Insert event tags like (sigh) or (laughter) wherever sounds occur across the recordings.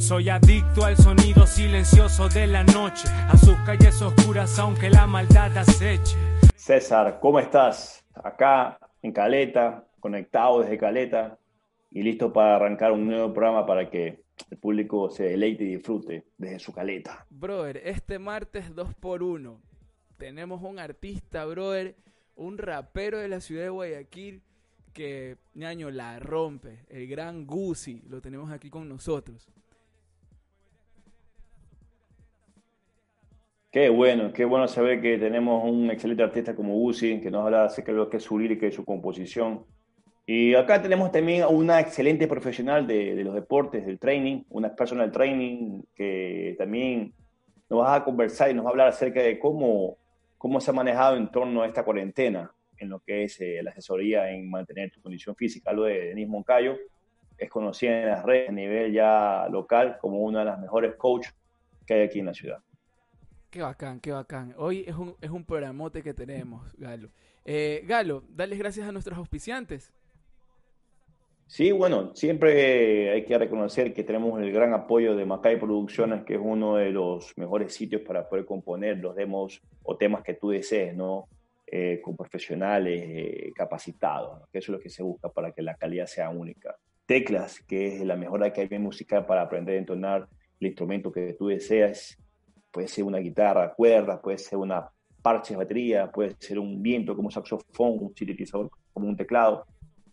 soy adicto al sonido silencioso de la noche, a sus calles oscuras aunque la maldad aceche. César, ¿cómo estás? Acá en Caleta, conectado desde Caleta y listo para arrancar un nuevo programa para que el público se deleite y disfrute desde su caleta. Brother, este martes 2 por 1 tenemos un artista, brother, un rapero de la ciudad de Guayaquil que ñaño la rompe, el gran Gucci, lo tenemos aquí con nosotros. Qué bueno, qué bueno saber que tenemos un excelente artista como Gucci, que nos habla acerca de lo que es su lírica y su composición. Y acá tenemos también una excelente profesional de, de los deportes, del training, una personal training que también nos va a conversar y nos va a hablar acerca de cómo, cómo se ha manejado en torno a esta cuarentena en lo que es eh, la asesoría en mantener tu condición física. Lo de Denis Moncayo es conocida en las redes a nivel ya local como una de las mejores coaches que hay aquí en la ciudad. Qué bacán, qué bacán. Hoy es un, es un programote que tenemos, Galo. Eh, Galo, dales gracias a nuestros auspiciantes. Sí, bueno, siempre hay que reconocer que tenemos el gran apoyo de Macay Producciones, que es uno de los mejores sitios para poder componer los demos o temas que tú desees, ¿no? Eh, con profesionales eh, capacitados, que eso es lo que se busca para que la calidad sea única. Teclas, que es la mejor academia musical para aprender a entonar el instrumento que tú deseas, puede ser una guitarra, cuerdas, puede ser una parche de batería, puede ser un viento como un saxofón, un sintetizador como un teclado.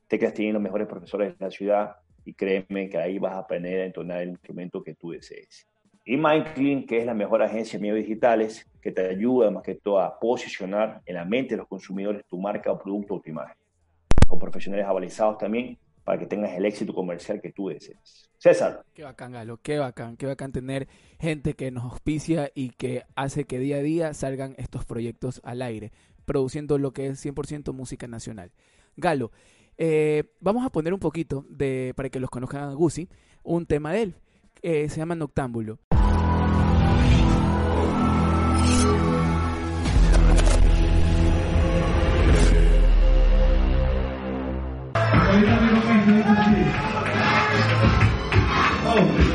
Teclas tienen los mejores profesores de la ciudad y créeme que ahí vas a aprender a entonar el instrumento que tú desees. Y MindClean, que es la mejor agencia de medios digitales, que te ayuda más que todo a posicionar en la mente de los consumidores tu marca o producto o tu imagen. Con profesionales avalizados también para que tengas el éxito comercial que tú desees. César. Qué bacán, Galo, qué bacán, qué bacán tener gente que nos auspicia y que hace que día a día salgan estos proyectos al aire, produciendo lo que es 100% música nacional. Galo, eh, vamos a poner un poquito de, para que los conozcan a Gucci, un tema de él, eh, se llama Noctámbulo.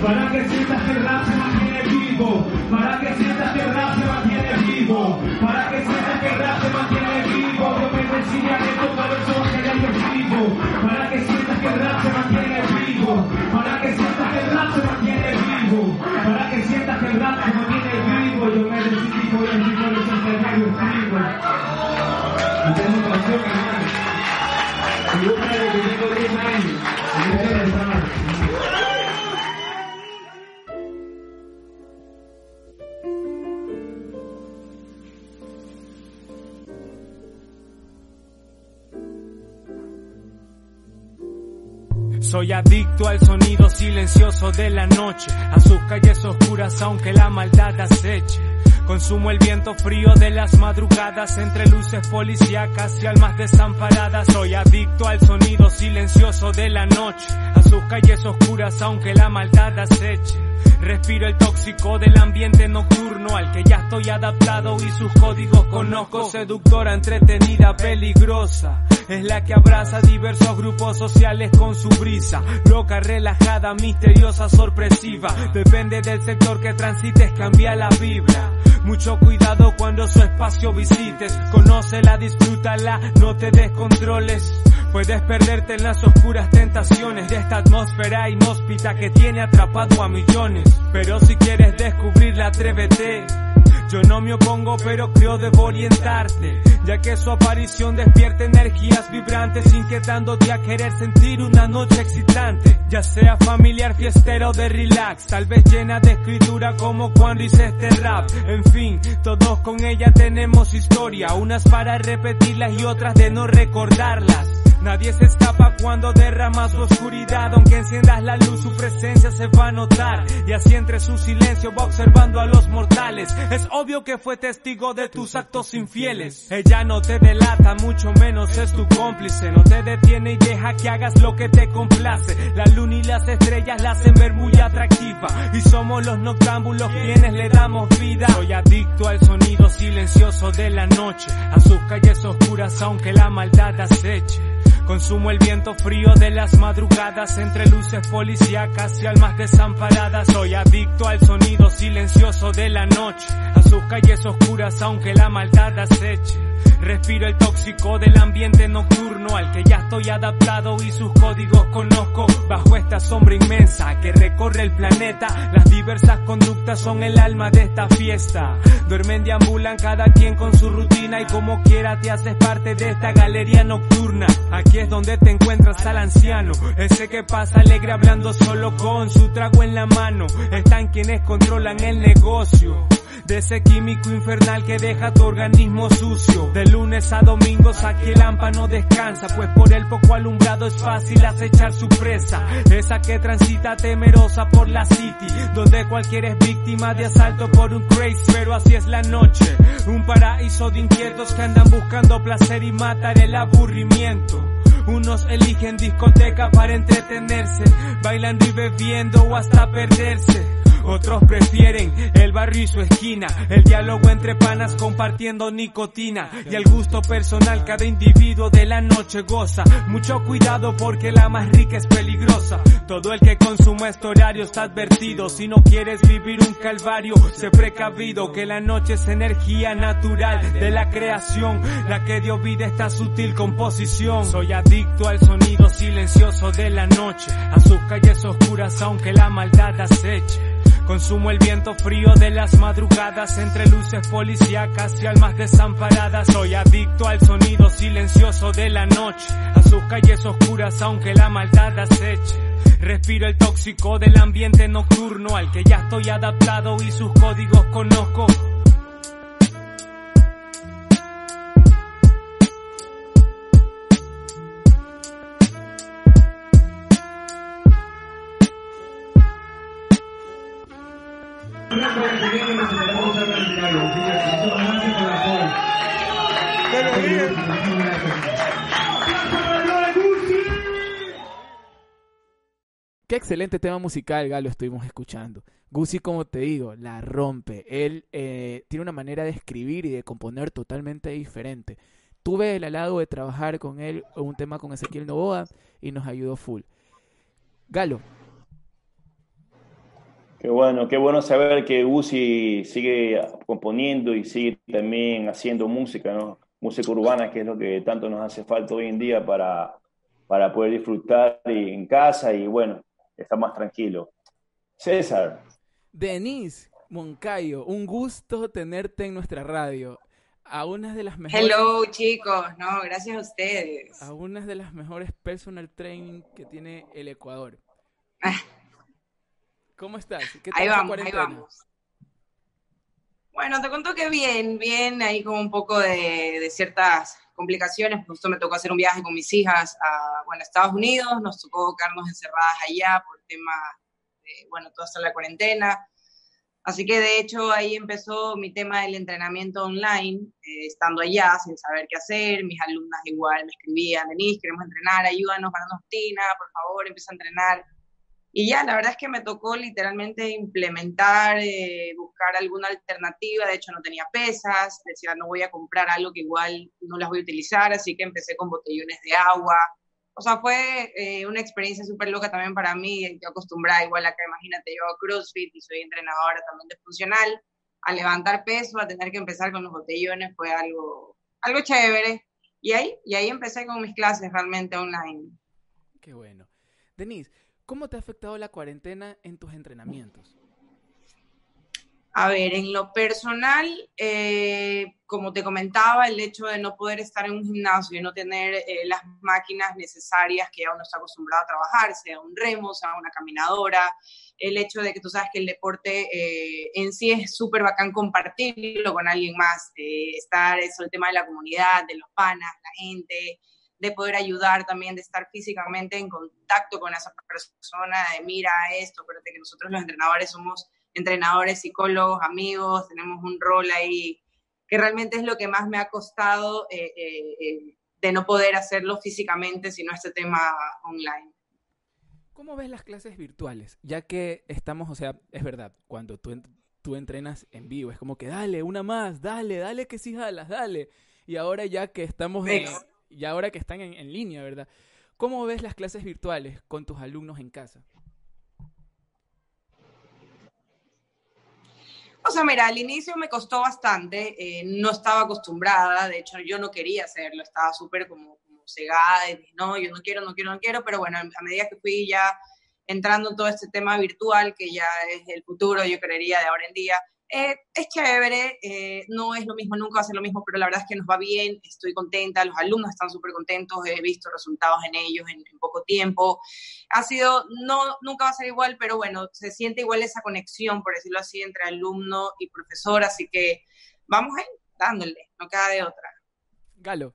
Para que sientas que el rap se mantiene vivo, para que sientas que el rap se mantiene vivo, para que sientas que el rap se mantiene vivo, yo me decía que toca los ojos que ya vivo, para que sientas que el rap se mantiene vivo, para que sientas que el rap se mantiene vivo, para que sientas que el rap se mantiene vivo, yo me decidí por el vivo los escenarios vivo. Soy adicto al sonido silencioso de la noche, a sus calles oscuras aunque la maldad aceche. Consumo el viento frío de las madrugadas entre luces policíacas y almas desamparadas. Soy adicto al sonido silencioso de la noche, a sus calles oscuras aunque la maldad aceche. Respiro el tóxico del ambiente nocturno al que ya estoy adaptado y sus códigos conozco. Seductora, entretenida, peligrosa. Es la que abraza diversos grupos sociales con su brisa. Loca, relajada, misteriosa, sorpresiva. Depende del sector que transites, cambia la vibra. Mucho cuidado cuando su espacio visites. Conócela, disfrútala, no te descontroles. Puedes perderte en las oscuras tentaciones de esta atmósfera inhóspita que tiene atrapado a millones. Pero si quieres descubrirla, atrévete. Yo no me opongo, pero creo debo orientarte, ya que su aparición despierta energías vibrantes, inquietándote a querer sentir una noche excitante, ya sea familiar, fiestera o de relax, tal vez llena de escritura como cuando hice este rap. En fin, todos con ella tenemos historia, unas para repetirlas y otras de no recordarlas. Nadie se escapa cuando derrama su oscuridad, aunque enciendas la luz, su presencia se va a notar. Y así entre su silencio va observando a los mortales. Es obvio que fue testigo de tus actos infieles. Ella no te delata, mucho menos es tu cómplice. No te detiene y deja que hagas lo que te complace. La luna y las estrellas la hacen ver muy atractiva. Y somos los noctámbulos quienes le damos vida. Soy adicto al sonido silencioso de la noche. A sus calles oscuras aunque la maldad aceche. Consumo el viento frío de las madrugadas entre luces policíacas y almas desamparadas. Soy adicto al sonido silencioso de la noche, a sus calles oscuras aunque la maldad aceche. Respiro el tóxico del ambiente nocturno al que ya estoy adaptado y sus códigos conozco. Bajo esta sombra inmensa que recorre el planeta, las diversas conductas son el alma de esta fiesta. Duermen, deambulan cada quien con su rutina y como quiera te haces parte de esta galería nocturna. Aquí es donde te encuentras al anciano, ese que pasa alegre hablando solo con su trago en la mano. Están quienes controlan el negocio de ese químico infernal que deja tu organismo sucio. De lunes a domingos aquí el AMPA no descansa, pues por el poco alumbrado es fácil acechar su presa. Esa que transita temerosa por la city, donde cualquiera es víctima de asalto por un crazy, pero así es la noche. Un paraíso de inquietos que andan buscando placer y matar el aburrimiento. Unos eligen discoteca para entretenerse, bailando y bebiendo o hasta perderse. Otros prefieren el barrio y su esquina, el diálogo entre panas compartiendo nicotina y el gusto personal cada individuo de la noche goza. Mucho cuidado porque la más rica es peligrosa. Todo el que consuma este horario está advertido. Si no quieres vivir un calvario, sé precavido que la noche es energía natural de la creación, la que dio vida esta sutil composición. Soy adicto al sonido silencioso de la noche, a sus calles oscuras aunque la maldad aceche. Consumo el viento frío de las madrugadas entre luces policíacas y almas desamparadas. Soy adicto al sonido silencioso de la noche, a sus calles oscuras aunque la maldad aceche. Respiro el tóxico del ambiente nocturno al que ya estoy adaptado y sus códigos conozco. Qué excelente tema musical, Galo, estuvimos escuchando. Gucci, como te digo, la rompe. Él eh, tiene una manera de escribir y de componer totalmente diferente. Tuve el halado de trabajar con él un tema con Ezequiel Novoa y nos ayudó full. Galo. Qué bueno, qué bueno saber que Gucci sigue componiendo y sigue también haciendo música, ¿no? Música urbana, que es lo que tanto nos hace falta hoy en día para, para poder disfrutar en casa y bueno, está más tranquilo. César. Denise Moncayo, un gusto tenerte en nuestra radio. A unas de las mejores. Hello, chicos. No, gracias a ustedes. A unas de las mejores personal training que tiene el Ecuador. Ah. ¿Cómo estás? ¿Qué tal ahí vamos, ahí vamos. Bueno, te cuento que bien, bien, ahí con un poco de, de ciertas complicaciones. Justo me tocó hacer un viaje con mis hijas a bueno, Estados Unidos, nos tocó quedarnos encerradas allá por tema de, bueno, toda la cuarentena. Así que de hecho ahí empezó mi tema del entrenamiento online, eh, estando allá sin saber qué hacer. Mis alumnas igual me escribían, Denise, queremos entrenar, ayúdanos, una rutina, por favor, empieza a entrenar. Y ya, la verdad es que me tocó literalmente implementar, eh, buscar alguna alternativa. De hecho, no tenía pesas, decía, no voy a comprar algo que igual no las voy a utilizar, así que empecé con botellones de agua. O sea, fue eh, una experiencia súper loca también para mí. Yo acostumbrada, igual acá, imagínate, yo a CrossFit y soy entrenadora también de funcional. A levantar peso, a tener que empezar con los botellones fue algo, algo chévere. Y ahí, y ahí empecé con mis clases realmente online. Qué bueno. Denise, ¿Cómo te ha afectado la cuarentena en tus entrenamientos? A ver, en lo personal, eh, como te comentaba, el hecho de no poder estar en un gimnasio y no tener eh, las máquinas necesarias que ya uno está acostumbrado a trabajar, sea un remo, sea una caminadora, el hecho de que tú sabes que el deporte eh, en sí es súper bacán compartirlo con alguien más, estar eso, el tema de la comunidad, de los panas, la gente, de poder ayudar también, de estar físicamente en contacto con esa persona, de mira esto, pero que nosotros los entrenadores somos entrenadores, psicólogos, amigos, tenemos un rol ahí que realmente es lo que más me ha costado eh, eh, eh, de no poder hacerlo físicamente, sino este tema online. ¿Cómo ves las clases virtuales? Ya que estamos, o sea, es verdad, cuando tú, tú entrenas en vivo, es como que dale, una más, dale, dale que sí jalas, dale. Y ahora ya que estamos en, y ahora que están en, en línea, ¿verdad? ¿Cómo ves las clases virtuales con tus alumnos en casa? O sea, mira, al inicio me costó bastante, eh, no estaba acostumbrada, de hecho yo no quería hacerlo, estaba súper como, como cegada, y dije, no, yo no quiero, no quiero, no quiero, pero bueno, a medida que fui ya entrando en todo este tema virtual, que ya es el futuro, yo creería, de ahora en día, eh, es chévere, eh, no es lo mismo, nunca va a ser lo mismo, pero la verdad es que nos va bien, estoy contenta, los alumnos están súper contentos, he visto resultados en ellos en, poco tiempo. Ha sido, no, nunca va a ser igual, pero bueno, se siente igual esa conexión, por decirlo así, entre alumno y profesor, así que vamos ahí, dándole, no queda de otra. Galo.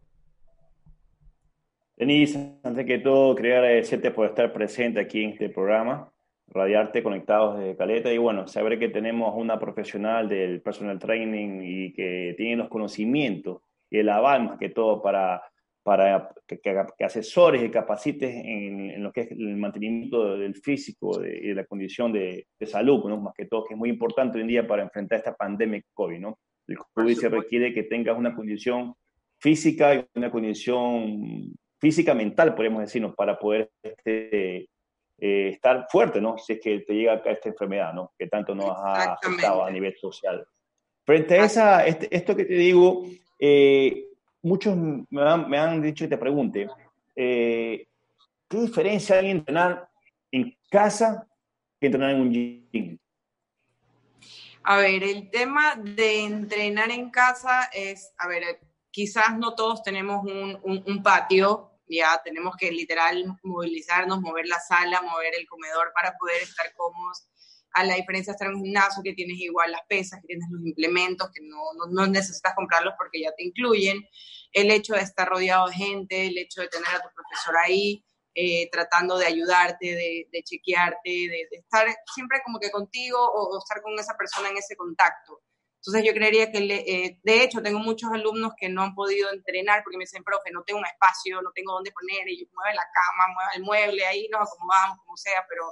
Denise, antes que todo, quería agradecerte por estar presente aquí en este programa radiarte conectados desde Caleta y bueno, saber que tenemos una profesional del personal training y que tiene los conocimientos y el aval más que todo para, para que, asesores y capacites en, lo que es el mantenimiento del físico y de la condición de, salud, ¿no? más que todo, que es muy importante hoy en día para enfrentar esta pandemia COVID. ¿no? El COVID se requiere que tengas una condición física y una condición física mental, podemos decirnos, para poder este, eh, estar fuerte, ¿no? Si es que te llega esta enfermedad, ¿no? Que tanto nos ha afectado a nivel social. Frente a esa, este, esto que te digo, eh, muchos me han, me han, dicho y te pregunte, eh, ¿qué diferencia hay entrenar en casa que entrenar en un gym? A ver, el tema de entrenar en casa es, a ver, quizás no todos tenemos un, un, un patio ya tenemos que literal movilizarnos, mover la sala, mover el comedor para poder estar cómodos. A la diferencia de estar en un gimnasio que tienes igual las pesas, que tienes los implementos, que no, no, necesitas comprarlos porque ya te incluyen. El hecho de estar rodeado de gente, el hecho de tener a tu profesor ahí, eh, tratando de ayudarte, de, de chequearte, de, estar siempre como que contigo o, estar con esa persona en ese contacto. Entonces yo creería que, eh, de hecho, tengo muchos alumnos que no han podido entrenar porque me dicen, profe, no tengo un espacio, no tengo dónde poner, y yo mueve la cama, mueve el mueble, ahí nos acomodamos, como sea, pero,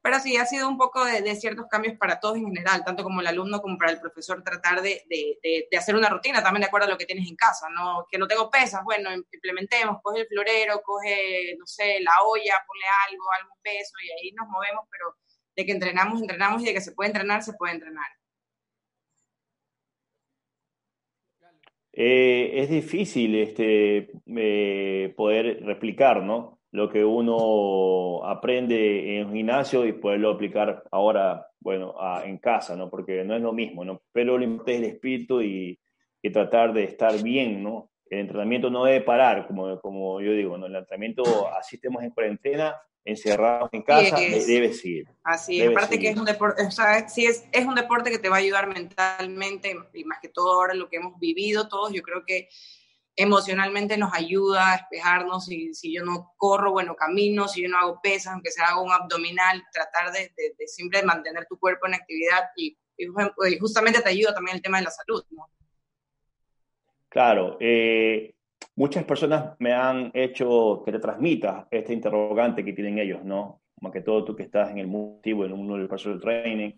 pero sí, ha sido un poco de, de, ciertos cambios para todos en general, tanto como el alumno como para el profesor, tratar de, de, de, hacer una rutina también de acuerdo a lo que tienes en casa, ¿no? Que no tengo pesas, bueno, implementemos, coge el florero, coge, no sé, la olla, ponle algo, algún peso, y ahí nos movemos, pero de que entrenamos, entrenamos, y de que se puede entrenar, se puede entrenar. Eh, es difícil este, eh, poder replicar ¿no? lo que uno aprende en un gimnasio y poderlo aplicar ahora bueno, en casa, ¿no? porque no es lo mismo, ¿no? pero lo importante es el espíritu y, y, tratar de estar bien. ¿no? El entrenamiento no debe parar, como, como yo digo, ¿no? el entrenamiento, así estemos en cuarentena, encerrados en casa, debe seguir. Así, aparte que es un deporte, o sea, sí es, es un deporte que te va a ayudar mentalmente, y más que todo ahora lo que hemos vivido todos, yo creo que emocionalmente nos ayuda a despejarnos, y si yo no corro, bueno, camino, si yo no hago pesas, aunque sea hago un abdominal, tratar de, de, siempre mantener tu cuerpo en actividad y, y, justamente te ayuda también el tema de la salud, ¿no? Claro, eh, muchas personas me han hecho que te transmita este interrogante que tienen ellos, ¿no? Más que todo tú que estás en el motivo, en uno del personal training.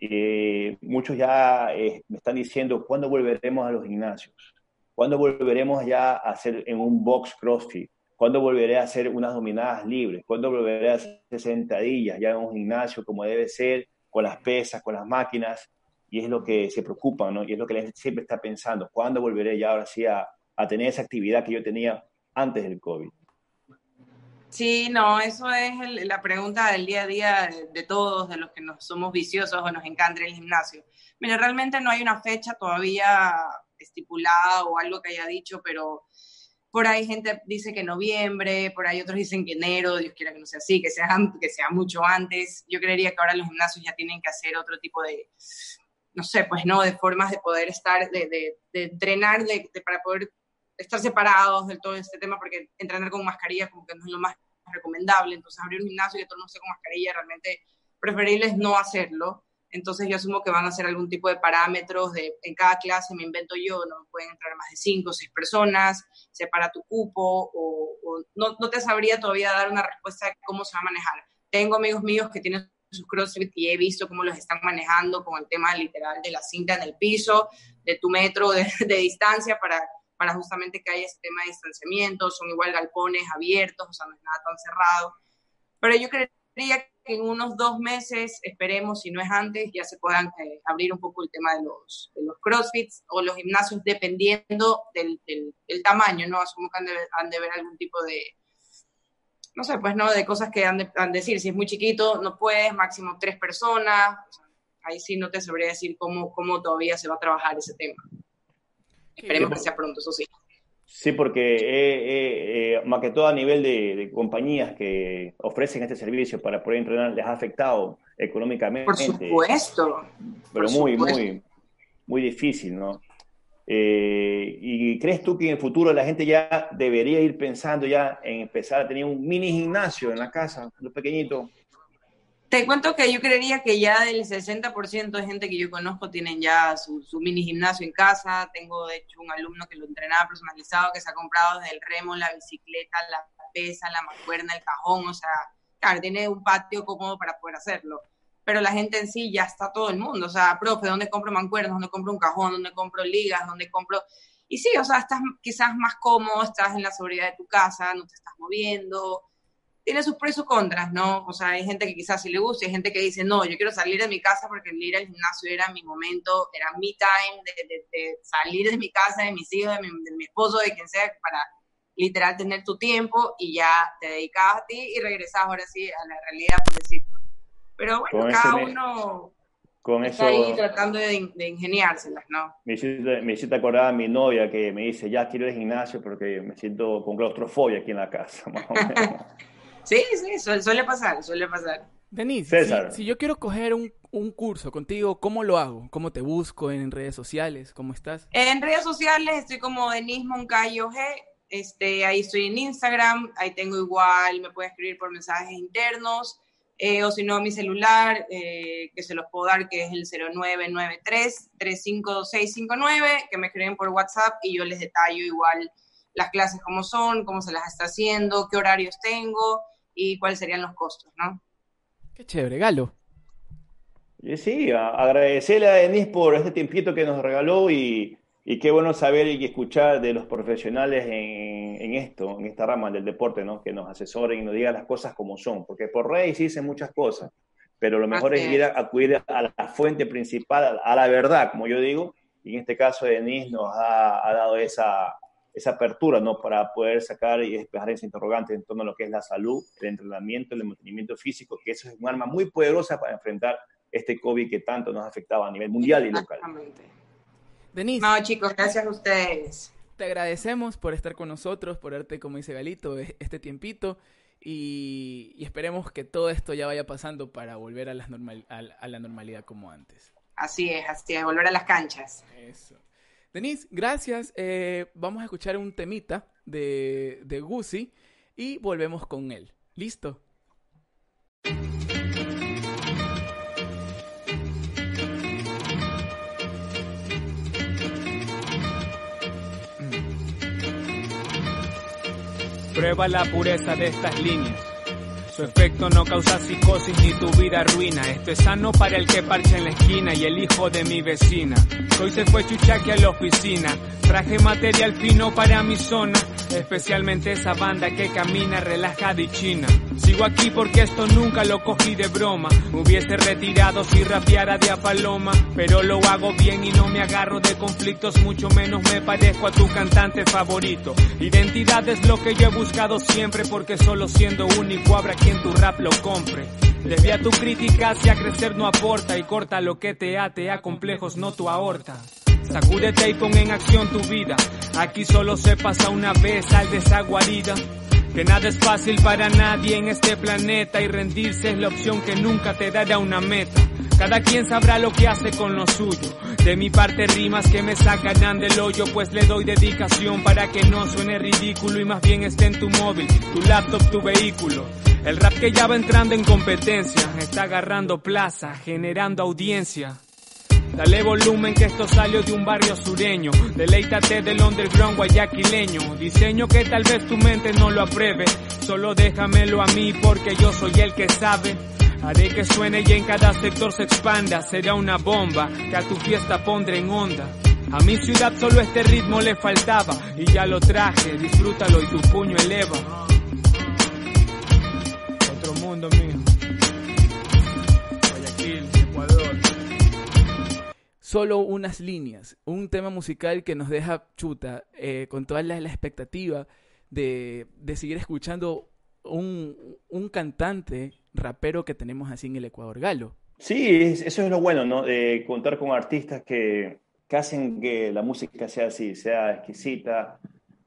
Eh, muchos ya eh, me están diciendo, ¿cuándo volveremos a los gimnasios? ¿Cuándo volveremos ya a hacer en un box CrossFit? ¿Cuándo volveré a hacer unas dominadas libres? ¿Cuándo volveré a hacer sentadillas ya en un gimnasio como debe ser, con las pesas, con las máquinas? Y es lo que se preocupa, ¿no? Y es lo que la gente siempre está pensando. ¿Cuándo volveré ya ahora sí a, a tener esa actividad que yo tenía antes del COVID. Sí, no, eso es el, la pregunta del día a día de, de, todos, de los que nos somos viciosos o nos encanta el gimnasio. Mira, realmente no hay una fecha todavía estipulada o algo que haya dicho, pero por ahí gente dice que noviembre, por ahí otros dicen que enero, Dios quiera que no sea así, que sea, que sea mucho antes. Yo creería que ahora los gimnasios ya tienen que hacer otro tipo de, no sé, pues no, de formas de poder estar, de, de, de entrenar, de, para poder estar separados del todo este tema, porque entrenar con mascarilla como que no es lo más recomendable, entonces abrir un gimnasio y que todo el mundo esté con mascarilla, realmente preferible es no hacerlo. Entonces yo asumo que van a hacer algún tipo de parámetros de en cada clase, me invento yo, no pueden entrar más de cinco o seis personas, separa tu cupo, o, no, no, te sabría todavía dar una respuesta de cómo se va a manejar. Tengo amigos míos que tienen sus CrossFit y he visto cómo los están manejando con el tema literal de la cinta en el piso, de tu metro de, de distancia para, para justamente que haya ese tema de distanciamiento, son igual galpones abiertos, o sea, no es nada tan cerrado. Pero yo creería que en unos dos meses, esperemos, si no es antes, ya se puedan eh, abrir un poco el tema de los, de los crossfits o los gimnasios dependiendo del, del, tamaño, ¿no? Asumo que han de, han de ver algún tipo de, no sé, pues no, de cosas que han de, han de decir, si es muy chiquito, no puedes, máximo tres personas, ahí sí no te sabría decir cómo, cómo todavía se va a trabajar ese tema. Esperemos que sea pronto, eso sí. Sí, porque eh, eh, más que todo a nivel de, compañías que ofrecen este servicio para poder entrenar, les ha afectado económicamente. Por supuesto. Pero muy, muy, muy difícil, ¿no? Eh, ¿Y crees tú que en el futuro la gente ya debería ir pensando ya en empezar a tener un mini gimnasio en la casa, un pequeñito? Te cuento que yo creería que ya del 60% de gente que yo conozco tienen ya su, mini gimnasio en casa. Tengo, de hecho, un alumno que lo entrenaba personalizado, que se ha comprado desde el remo, la bicicleta, la pesa, la mancuerna, el cajón. O sea, claro, tiene un patio cómodo para poder hacerlo. Pero la gente en sí ya está todo el mundo. O sea, profe, ¿dónde compro mancuernas? ¿Dónde compro un cajón? ¿Dónde compro ligas? ¿Dónde compro...? Y sí, o sea, estás quizás más cómodo, estás en la seguridad de tu casa, no te estás moviendo tiene sus pros y sus contras, ¿no? O sea, hay gente que quizás sí le gusta, hay gente que dice, no, yo quiero salir de mi casa porque el ir al gimnasio era mi momento, era mi time de, salir de mi casa, de mis hijos, de mi, esposo, de quien sea, para literal tener tu tiempo y ya te dedicabas a ti y regresabas ahora sí a la realidad, por decirlo. Pero bueno, cada uno con está ahí tratando de, de ingeniárselas, ¿no? Me hiciste, me hiciste acordar a mi novia que me dice, ya quiero ir al gimnasio porque me siento con claustrofobia aquí en la casa, (laughs) más o menos. Sí, sí, suele pasar, suele pasar. Denise, si, yo quiero coger un, curso contigo, ¿cómo lo hago? ¿Cómo te busco en redes sociales? ¿Cómo estás? En redes sociales estoy como Denise Moncayo G. Este, ahí estoy en Instagram, ahí tengo igual, me puede escribir por mensajes internos, eh, o si no, mi celular, eh, que se los puedo dar, que es el 0993-352659, que me escriben por WhatsApp y yo les detallo igual las clases cómo son, cómo se las está haciendo, qué horarios tengo y cuáles serían los costos, ¿no? Qué chévere, Galo. Sí, agradecerle a Denise por este tiempito que nos regaló y, qué bueno saber y escuchar de los profesionales en, esto, en esta rama del deporte, ¿no? Que nos asesoren y nos digan las cosas como son, porque por redes sí dicen muchas cosas, pero lo mejor es ir a acudir a la fuente principal, a la verdad, como yo digo, y en este caso Denise nos ha dado esa, esa apertura, ¿no? Para poder sacar y despejar ese interrogante en torno a lo que es la salud, el entrenamiento, el mantenimiento físico, que eso es un arma muy poderosa para enfrentar este COVID que tanto nos ha afectado a nivel mundial y local. Denise. No, chicos, gracias a ustedes. Te agradecemos por estar con nosotros, por darte, como dice Galito, este tiempito. Y, esperemos que todo esto ya vaya pasando para volver a, las normal, a la normalidad como antes. Así es, así es, volver a las canchas. Eso. Denise, gracias. Eh, vamos a escuchar un temita de, de Guzzi y volvemos con él. ¿Listo? Prueba la pureza de estas líneas su efecto no causa psicosis ni tu vida ruina. Esto es sano para el que parcha en la esquina y el hijo de mi vecina. Hoy se fue chuchaque a la oficina. Traje material fino para mi zona. Especialmente esa banda que camina relajada y china. Sigo aquí porque esto nunca lo cogí de broma. Me hubiese retirado si rapeara de a paloma. Pero lo hago bien y no me agarro de conflictos. Mucho menos me parezco a tu cantante favorito. Identidad es lo que yo he buscado siempre porque solo siendo único habrá quien tu rap lo compre. Desvía tu crítica hacia crecer no aporta y corta lo que te ate a complejos no tu aorta. Sacúdete y pon en acción tu vida. Aquí solo se pasa una vez al desaguarida. Que nada es fácil para nadie en este planeta y rendirse es la opción que nunca te dará una meta. Cada quien sabrá lo que hace con lo suyo. De mi parte rimas que me sacan del hoyo, pues le doy dedicación para que no suene ridículo y más bien esté en tu móvil, tu laptop, tu vehículo. El rap que ya va entrando en competencia, está agarrando plaza, generando audiencia. Dale volumen que esto salió de un barrio sureño. Deleítate del underground guayaquileño. Diseño que tal vez tu mente no lo apruebe. Solo déjamelo a mí porque yo soy el que sabe. Haré que suene y en cada sector se expanda. Será una bomba que a tu fiesta pondré en onda. A mi ciudad solo este ritmo le faltaba y ya lo traje. Disfrútalo y tu puño eleva. Otro mundo mío. Solo unas líneas, un tema musical que nos deja chuta, eh, con toda la, la expectativa de, de, seguir escuchando un, un, cantante rapero que tenemos así en el Ecuador, Galo. Sí, eso es lo bueno, ¿no? De contar con artistas que, que hacen que la música sea así, sea exquisita,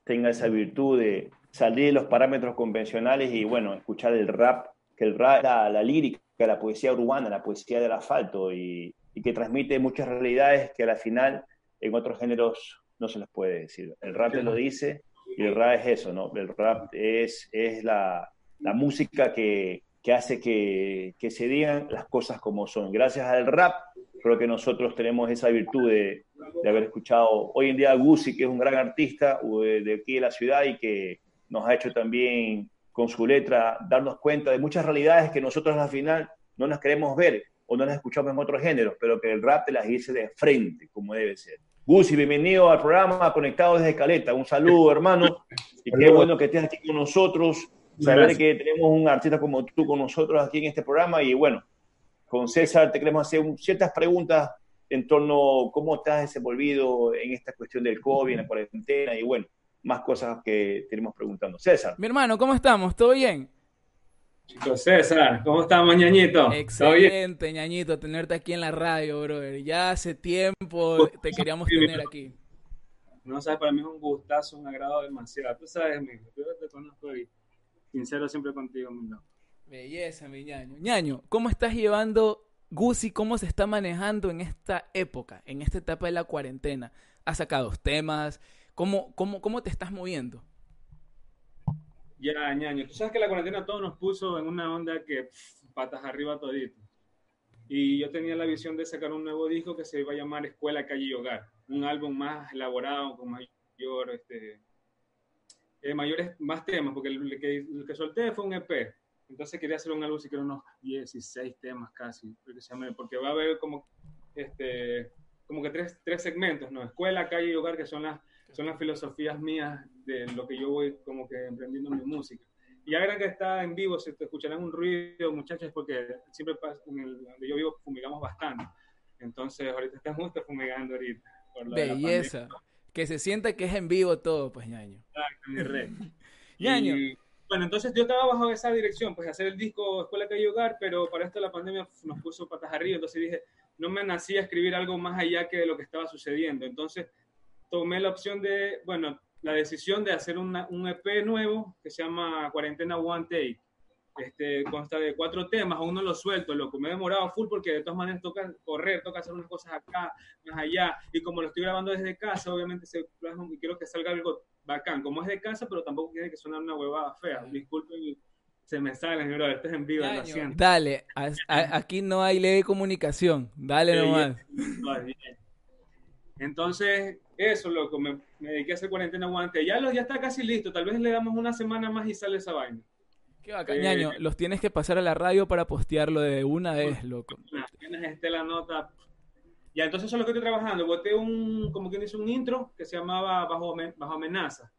tenga esa virtud de salir de los parámetros convencionales y, bueno, escuchar el rap, que el rap, la, la lírica, la poesía urbana, la poesía del asfalto y y que transmite muchas realidades que a la final en otros géneros no se les puede decir. El rap te lo dice y el rap es eso, ¿no? El rap es, es la, la música que, que hace que, que, se digan las cosas como son. Gracias al rap, creo que nosotros tenemos esa virtud de, de haber escuchado hoy en día a Guzzi, que es un gran artista de, de aquí de la ciudad y que nos ha hecho también con su letra darnos cuenta de muchas realidades que nosotros al final no las queremos ver o no las escuchamos en otros géneros, pero que el rap te las dice de frente, como debe ser. Gusi, bienvenido al programa Conectado desde Caleta. Un saludo, hermano. Y qué bueno que estés aquí con nosotros. Saber que tenemos un artista como tú con nosotros aquí en este programa. Y bueno, con César te queremos hacer ciertas preguntas en torno a cómo estás desenvolvido en esta cuestión del COVID, en la cuarentena y bueno, más cosas que tenemos preguntando. César. Mi hermano, ¿cómo estamos? ¿Todo bien? Chicos, César, ¿cómo estamos, ñañito? Excelente, ñañito, tenerte aquí en la radio, brother. Ya hace tiempo te queríamos tener aquí. No sabes, para mí es un gustazo, un agrado demasiado. Tú sabes, mi yo te conozco y sincero siempre contigo, mi loco. Belleza, mi ñaño. ñaño, ¿cómo estás llevando Gucci? ¿Cómo se está manejando en esta época, en esta etapa de la cuarentena? ¿Has sacado temas? ¿Cómo, cómo, cómo te estás moviendo? Ya, ñaño. Tú sabes que la cuarentena todo nos puso en una onda que pff, patas arriba todito. Y yo tenía la visión de sacar un nuevo disco que se iba a llamar Escuela, Calle y Hogar. Un álbum más elaborado, con mayor, este, eh, mayores, más temas, porque el que, que solté fue un EP. Entonces quería hacer un álbum, si quiero unos 16 temas casi, porque va a haber como, este, como que tres, tres segmentos, ¿no? Escuela, calle y hogar, que son las, son las filosofías mías de lo que yo voy como que emprendiendo mi música. Y verán que está en vivo, si te escucharán un ruido, muchachos, porque siempre pasa, en el, donde yo vivo fumigamos bastante. Entonces, ahorita estamos justo (laughs) fumigando ahorita. Por Belleza. Que se sienta que es en vivo todo, pues, ñaño. Exacto, mi rey. (laughs) ñaño. Y, bueno, entonces yo estaba bajo esa dirección, pues hacer el disco Escuela Calle Hogar, pero para esto la pandemia nos puso patas arriba, entonces dije, no me nací a escribir algo más allá que de lo que estaba sucediendo. Entonces tomé la opción de, bueno, la decisión de hacer una, un EP nuevo que se llama Cuarentena One Take. Este, consta de cuatro temas, aún no lo suelto, loco. Me he demorado full porque de todas maneras toca correr, toca hacer unas cosas acá, más allá. Y como lo estoy grabando desde casa, obviamente se plasma y quiero que salga algo bacán. Como es de casa, pero tampoco tiene que sonar una huevada fea. Disculpen, se me sale, bro. Esto es en vivo, lo siento. Dale, a, a, aquí no hay ley de comunicación. Dale nomás. (laughs) Entonces, eso, loco, me, me, dediqué a hacer cuarentena guante. Ya, ya está casi listo, tal vez le damos una semana más y sale esa vaina. Qué bacán, ñaño. Eh, los tienes que pasar a la radio para postearlo de una vez, loco. Tienes este la nota. Ya, entonces eso es lo que estoy trabajando. Boté un, como quien dice, un intro que se llamaba Bajo, Bajo Amenaza.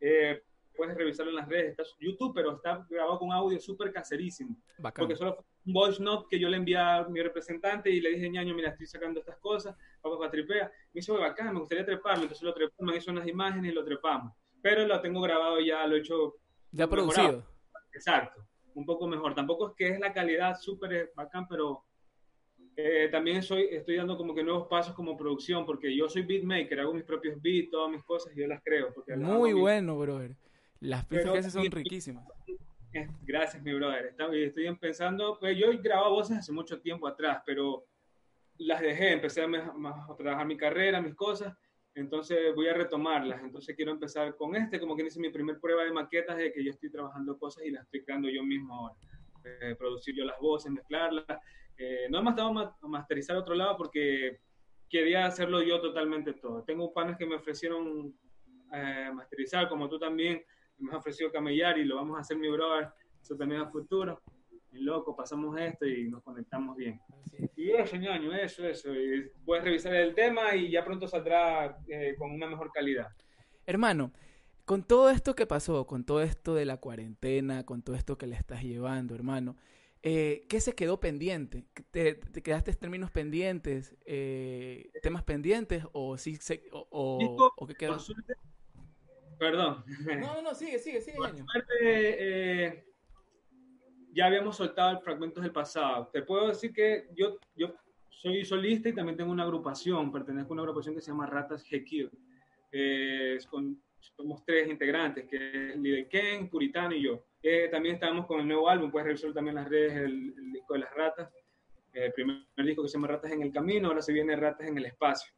Eh, puedes revisarlo en las redes, está YouTube, pero está grabado con audio súper caserísimo. Bacán. Porque solo fue un voice note que yo le envié a mi representante y le dije, ñaño, mira, estoy sacando estas cosas, vamos para tripea. Me hizo bacán, me gustaría treparlo, entonces lo trepamos, me hizo unas imágenes y lo trepamos. Pero lo tengo grabado ya, lo he hecho. Ya producido. Mejorado. Exacto, un poco mejor. Tampoco es que es la calidad súper bacán, pero eh, también soy, estoy dando como que nuevos pasos como producción, porque yo soy beatmaker, hago mis propios beats, todas mis cosas y yo las creo. Porque Muy bueno, brother. Las piezas que haces son riquísimas. Eh, Gracias, mi brother. Está- Estoy pensando, pues yo grababa voces hace mucho tiempo atrás, pero las dejé, empecé a, a trabajar mi carrera, mis cosas, entonces voy a retomarlas. Entonces quiero empezar con este, como que hice mi primer prueba de maquetas de que yo estoy trabajando cosas y las estoy creando yo mismo ahora. Eh, producir yo las voces, mezclarlas. Eh, no he estado ma masterizar a otro lado porque quería hacerlo yo totalmente todo. Tengo panes que me ofrecieron eh, masterizar, como tú también, me has ofrecido camellar y lo vamos a hacer mi brother, eso también a futuro. Y loco, pasamos esto y nos conectamos bien. Y eso, ñaño, eso, eso. Y puedes revisar el tema y ya pronto saldrá eh, con una mejor calidad. Hermano, con todo esto que pasó, con todo esto de la cuarentena, con todo esto que le estás llevando, hermano, eh, ¿qué se quedó pendiente? ¿Te, te quedaste términos pendientes, eh, temas pendientes o sí se, o, o- Disco, o qué quedó? por suerte- Perdón. No, no, no, sigue, sigue, sigue, Por ñaño. suerte, eh, ya habíamos soltado el fragmentos del pasado. Te puedo decir que yo, yo soy solista y también tengo una agrupación, pertenezco a una agrupación que se llama Ratas GQ. Eh, es con- somos tres integrantes, que es Lidl Ken, Puritano y yo. Eh, también estamos con el nuevo álbum, puedes revisar también las redes el, el disco de las ratas. Eh, el primer disco que se llama Ratas en el Camino, ahora se viene Ratas en el Espacio.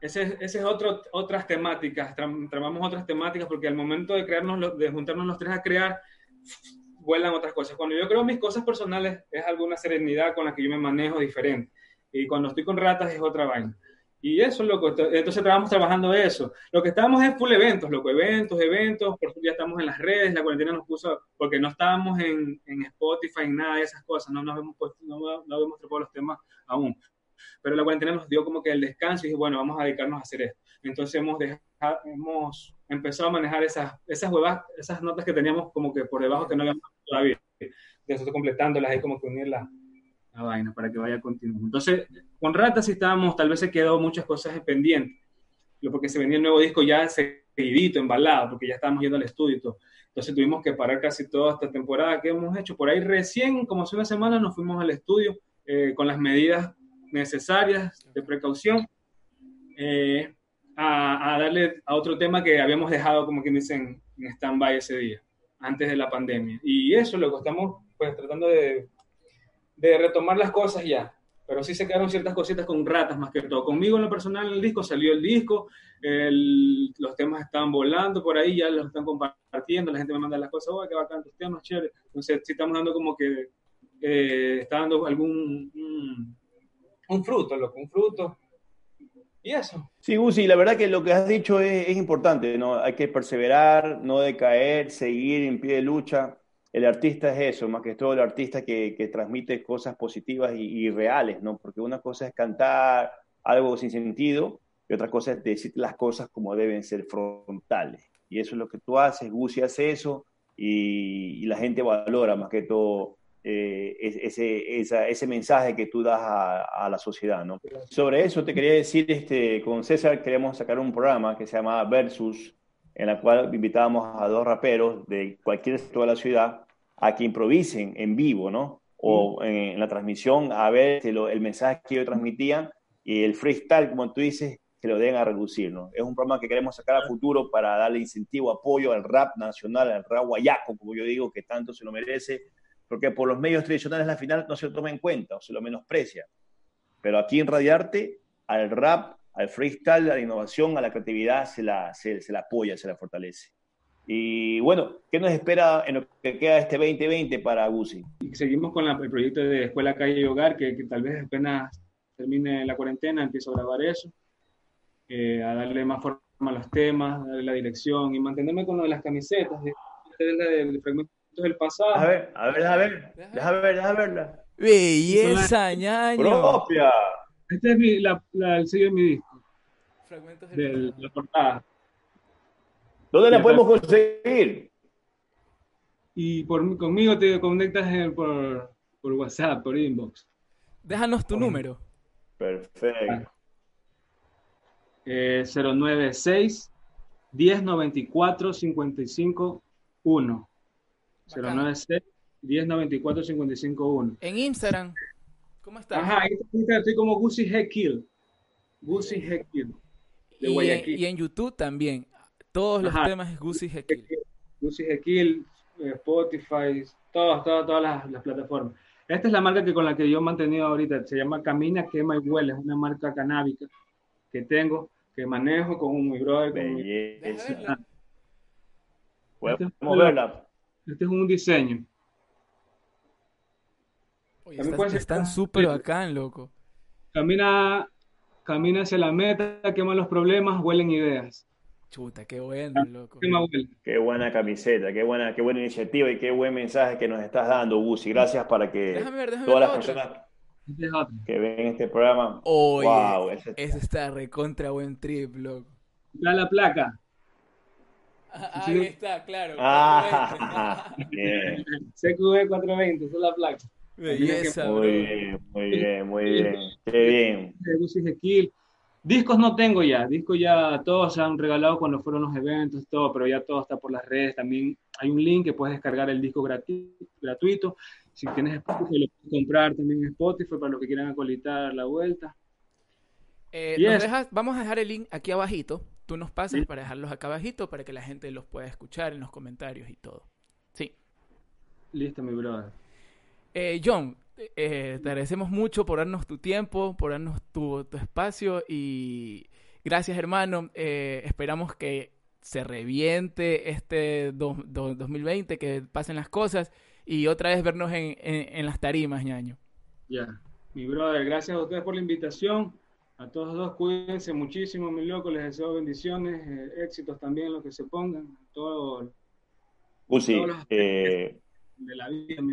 Ese, ese es otro, otras temáticas, tram- tramamos otras temáticas porque al momento de crearnos, de juntarnos los tres a crear, vuelan otras cosas. Cuando yo creo mis cosas personales es alguna serenidad con la que yo me manejo diferente. Y cuando estoy con ratas es otra vaina. Y eso, loco, ent- entonces estábamos trabajando eso. Lo que estábamos es full eventos, loco, eventos, eventos, por eso ya estamos en las redes, la cuarentena nos puso, porque no estábamos en, en Spotify, en nada de esas cosas, no nos hemos puesto, no, no habíamos trepado los temas aún pero la cuarentena nos dio como que el descanso y dije, bueno, vamos a dedicarnos a hacer esto. Entonces hemos, dejado, hemos empezado a manejar esas, esas huevas, esas notas que teníamos como que por debajo que no habíamos todavía. Entonces completándolas hay como que unir la, vaina para que vaya continuando. Entonces, con Rata sí estábamos, tal vez se quedó muchas cosas pendientes, porque se venía el nuevo disco ya seguidito, embalado, porque ya estábamos yendo al estudio y todo. Entonces tuvimos que parar casi toda esta temporada que hemos hecho. Por ahí recién, como hace una semana, nos fuimos al estudio eh, con las medidas necesarias de precaución eh, a, a darle a otro tema que habíamos dejado, como quien dice, en, stand-by ese día, antes de la pandemia. Y eso lo que estamos pues tratando de, de retomar las cosas ya. Pero sí se quedaron ciertas cositas con ratas más que todo. Conmigo en lo personal el disco salió el disco, el- los temas estaban volando por ahí, ya los están compartiendo, la gente me manda las cosas, oh, qué bacán tus temas, chévere. Entonces sí estamos dando como que eh, está dando algún un, fruto, loco, un fruto. Y eso. Sí, Gusi, la verdad que lo que has dicho es, importante, ¿no? Hay que perseverar, no decaer, seguir en pie de lucha. El artista es eso, más que todo el artista que, que transmite cosas positivas y, reales, ¿no? Porque una cosa es cantar algo sin sentido y otra cosa es decir las cosas como deben ser frontales. Y eso es lo que tú haces, Gusi hace eso y, y la gente valora más que todo eh, es- ese, esa- ese mensaje que tú das a, a la sociedad, ¿no? Sobre eso te quería decir, este, con César queremos sacar un programa que se llama Versus, en la cual invitábamos a dos raperos de cualquier sector de la ciudad a que improvisen en vivo, ¿no? O en, en la transmisión a ver lo- el mensaje que ellos transmitían y el freestyle, como tú dices, que lo den a reducir, ¿no? Es un programa que queremos sacar a futuro para darle incentivo, apoyo al rap nacional, al rap guayaco, como yo digo, que tanto se lo merece, porque por los medios tradicionales la final no se toma en cuenta o se lo menosprecia. Pero aquí en Radiarte, al rap, al freestyle, a la innovación, a la creatividad, se la, se, se la apoya, se la fortalece. Y bueno, ¿qué nos espera en lo que queda este 2020 para Gusi? Seguimos con la- el proyecto de Escuela Calle y Hogar, que, que tal vez apenas termine la cuarentena, empiezo a grabar eso, eh, a darle más forma a los temas, darle la dirección y mantenerme con lo de las camisetas, del pasado. A ver, a ver, a ver, déjame ver, déjame verla. Belleza, ñaño. Propia. Este es mi, la, la- el sello de mi disco, Fragmentos de la portada. ¿Dónde la podemos conseguir? Y por, conmigo te conectas en- por, por WhatsApp, por inbox. Déjanos tu número. Perfecto. Eh, 096 1094 55 1. Bacán. 096 1094 55 1. En Instagram. ¿Cómo estás? Ajá, estoy como Gucci Head Kill. Gucci Head Kill. De y, en, Guayaquil. y en YouTube también. Todos los Ajá. temas es Gucci Jekyll. Gucci Head Kill. eh, Spotify, todas, todas, todas las, las, plataformas. Esta es la marca que con la que yo he mantenido ahorita, se llama Camina, Quema y Huele, es una marca canábica que tengo, que manejo con mi brother. Con mi... Este, verla. Este es un diseño. Oye, están, están súper bacán, loco. Camina, camina hacia la meta, quema los problemas, huelen ideas. Chuta, qué bueno, loco. Qué buena camiseta, qué buena, qué buena iniciativa y qué buen mensaje que nos estás dando, Gusi. Gracias para que déjame ver, déjame todas las personas que ven este programa. Oye, wow, ese está... recontra buen trip, loco. Da la placa. Ah, ahí está, claro. Ah, CQB (laughs) 420, esa es la placa. Belleza, muy bien, muy bien, muy bien. Qué bien. Discos no tengo ya, discos ya todos se han regalado cuando fueron los eventos, todo, pero ya todo está por las redes. También hay un link que puedes descargar el disco gratuito. Si tienes Spotify, lo puedes comprar también en Spotify para los que quieran acolitar la vuelta. Eh, vamos a dejar el link aquí abajito. Tú nos pasas para dejarlos acá abajito para que la gente los pueda escuchar en los comentarios y todo. Sí. Listo, mi brother. Eh, John, eh, te agradecemos mucho por darnos tu tiempo, por darnos tu, espacio y gracias hermano. Eh, esperamos que se reviente este 2020, que pasen las cosas y otra vez vernos en, las tarimas, ñaño. Ya, mi brother, gracias a ustedes por la invitación. A todos dos, cuídense muchísimo, mi loco. Les deseo bendiciones, éxitos también, lo que se pongan. Todo,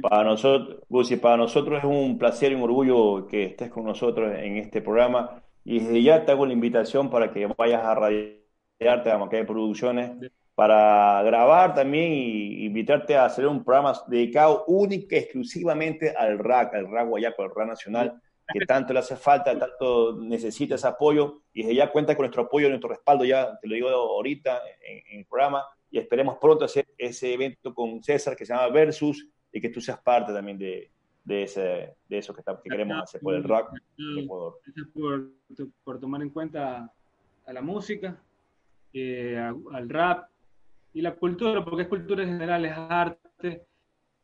para nosotros, para nosotros es un placer y un orgullo que estés con nosotros en este programa. Y desde ya te hago la invitación para que vayas a radiarte a Macay Producciones para grabar también y invitarte a hacer un programa dedicado única y exclusivamente al RAC, al RAC Guayaco, al RAC Nacional, que tanto le hace falta, tanto necesita ese apoyo. Y desde ya cuenta con nuestro apoyo, nuestro respaldo, ya te lo digo ahorita en el programa y esperemos pronto hacer ese evento con César que se llama Versus y que tú seas parte también de, de, ese, de eso que, que queremos hacer por el rock Ecuador. Gracias por, por, tomar en cuenta a la música, eh, al rap y la cultura, porque es cultura en general, es arte.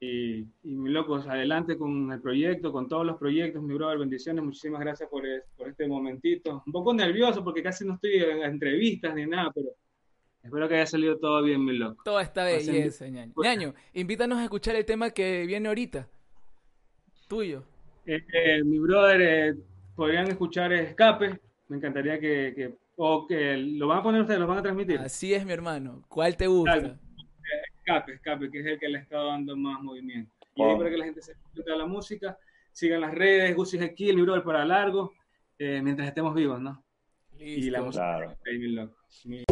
Y, y mi locos, adelante con el proyecto, con todos los proyectos, mi brother, bendiciones, muchísimas gracias por, por este momentito. Un poco nervioso porque casi no estoy en entrevistas ni nada, pero Espero que haya salido todo bien, mi loco. Todo está belleza, ñaño. Ñaño, invítanos a escuchar el tema que viene ahorita. Tuyo. Eh, eh, mi brother, eh, podrían escuchar Escape. Me encantaría que, O que lo van a poner ustedes, lo van a transmitir. Así es, mi hermano. ¿Cuál te gusta? Escape, Escape, que es el que le está dando más movimiento. Y ahí para que la gente se disfrute de la música. Sigan las redes, Gucci aquí, el brother para largo. mientras estemos vivos, ¿no? Y la música. Claro. mi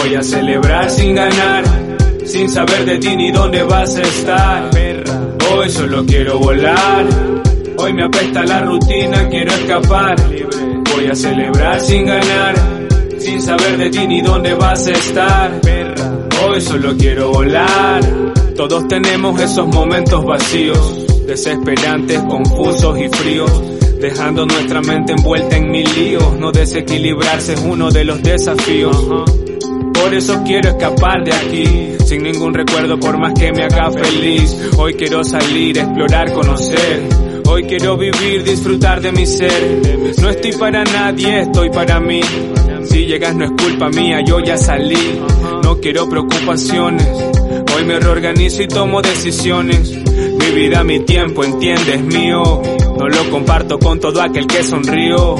Voy a celebrar sin ganar sin saber de ti ni dónde vas a estar. Hoy solo quiero volar, hoy me apesta la rutina, quiero escapar. Voy a celebrar sin ganar, sin saber de ti ni dónde vas a estar. Hoy solo quiero volar. Todos tenemos esos momentos vacíos, desesperantes, confusos y fríos dejando nuestra mente envuelta en mil líos. No desequilibrarse es uno de los desafíos. Por eso quiero escapar de aquí, sin ningún recuerdo por más que me haga feliz. Hoy quiero salir, explorar, conocer. Hoy quiero vivir, disfrutar de mi ser. No estoy para nadie, estoy para mí. Si llegas no es culpa mía, yo ya salí. No quiero preocupaciones. Hoy me reorganizo y tomo decisiones. Vida, mi tiempo, entiendes, mío. No lo comparto con todo aquel que sonrío.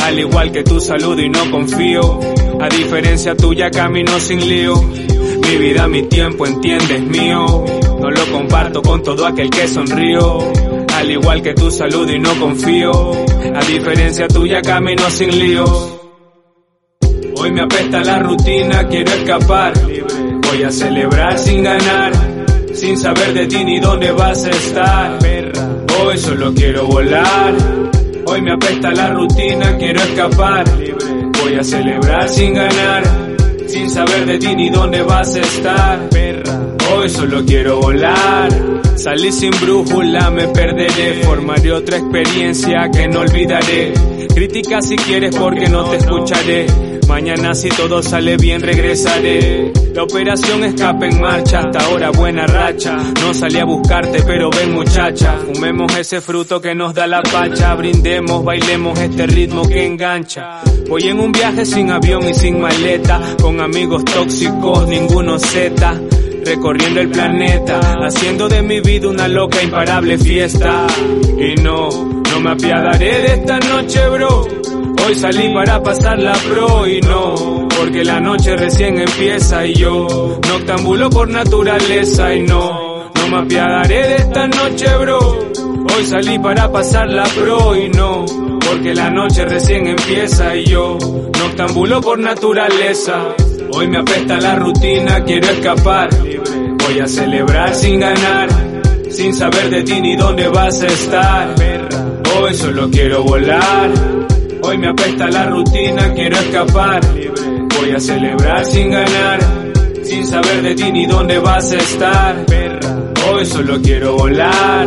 Al igual que tu salud y no confío. A diferencia tuya camino sin lío. Mi vida, mi tiempo, entiendes, mío. No lo comparto con todo aquel que sonrío. Al igual que tu salud y no confío. A diferencia tuya camino sin lío. Hoy me apesta la rutina, quiero escapar. Voy a celebrar sin ganar. Sin saber de ti ni dónde vas a estar. Hoy solo quiero volar Hoy me apesta la rutina, quiero escapar. Voy a celebrar sin ganar, sin saber de ti ni dónde vas a estar. Hoy solo quiero volar. Salí sin brújula, me perderé. Formaré otra experiencia que no olvidaré. Crítica si quieres porque no te escucharé. Mañana si todo sale bien regresaré. La operación escape en marcha, hasta ahora buena racha. No salí a buscarte, pero ven muchacha. Fumemos ese fruto que nos da la pacha. Brindemos, bailemos este ritmo que engancha. Voy en un viaje sin avión y sin maleta. Con amigos tóxicos, ninguno Z recorriendo el planeta, haciendo de mi vida una loca imparable fiesta. Y no, no me apiadaré de esta noche, bro. Hoy salí para pasar la pro y no, porque la noche recién empieza y yo noctambulo por naturaleza y no, no me apiadaré de esta noche, bro. Hoy salí para pasar la pro y no, porque la noche recién empieza y yo noctambulo por naturaleza. Hoy me apesta la rutina, quiero escapar. Voy a celebrar sin ganar, sin saber de ti ni dónde vas a estar. Hoy solo quiero volar. Hoy me apesta la rutina, quiero escapar. Voy a celebrar sin ganar, sin saber de ti ni dónde vas a estar. Hoy solo quiero volar.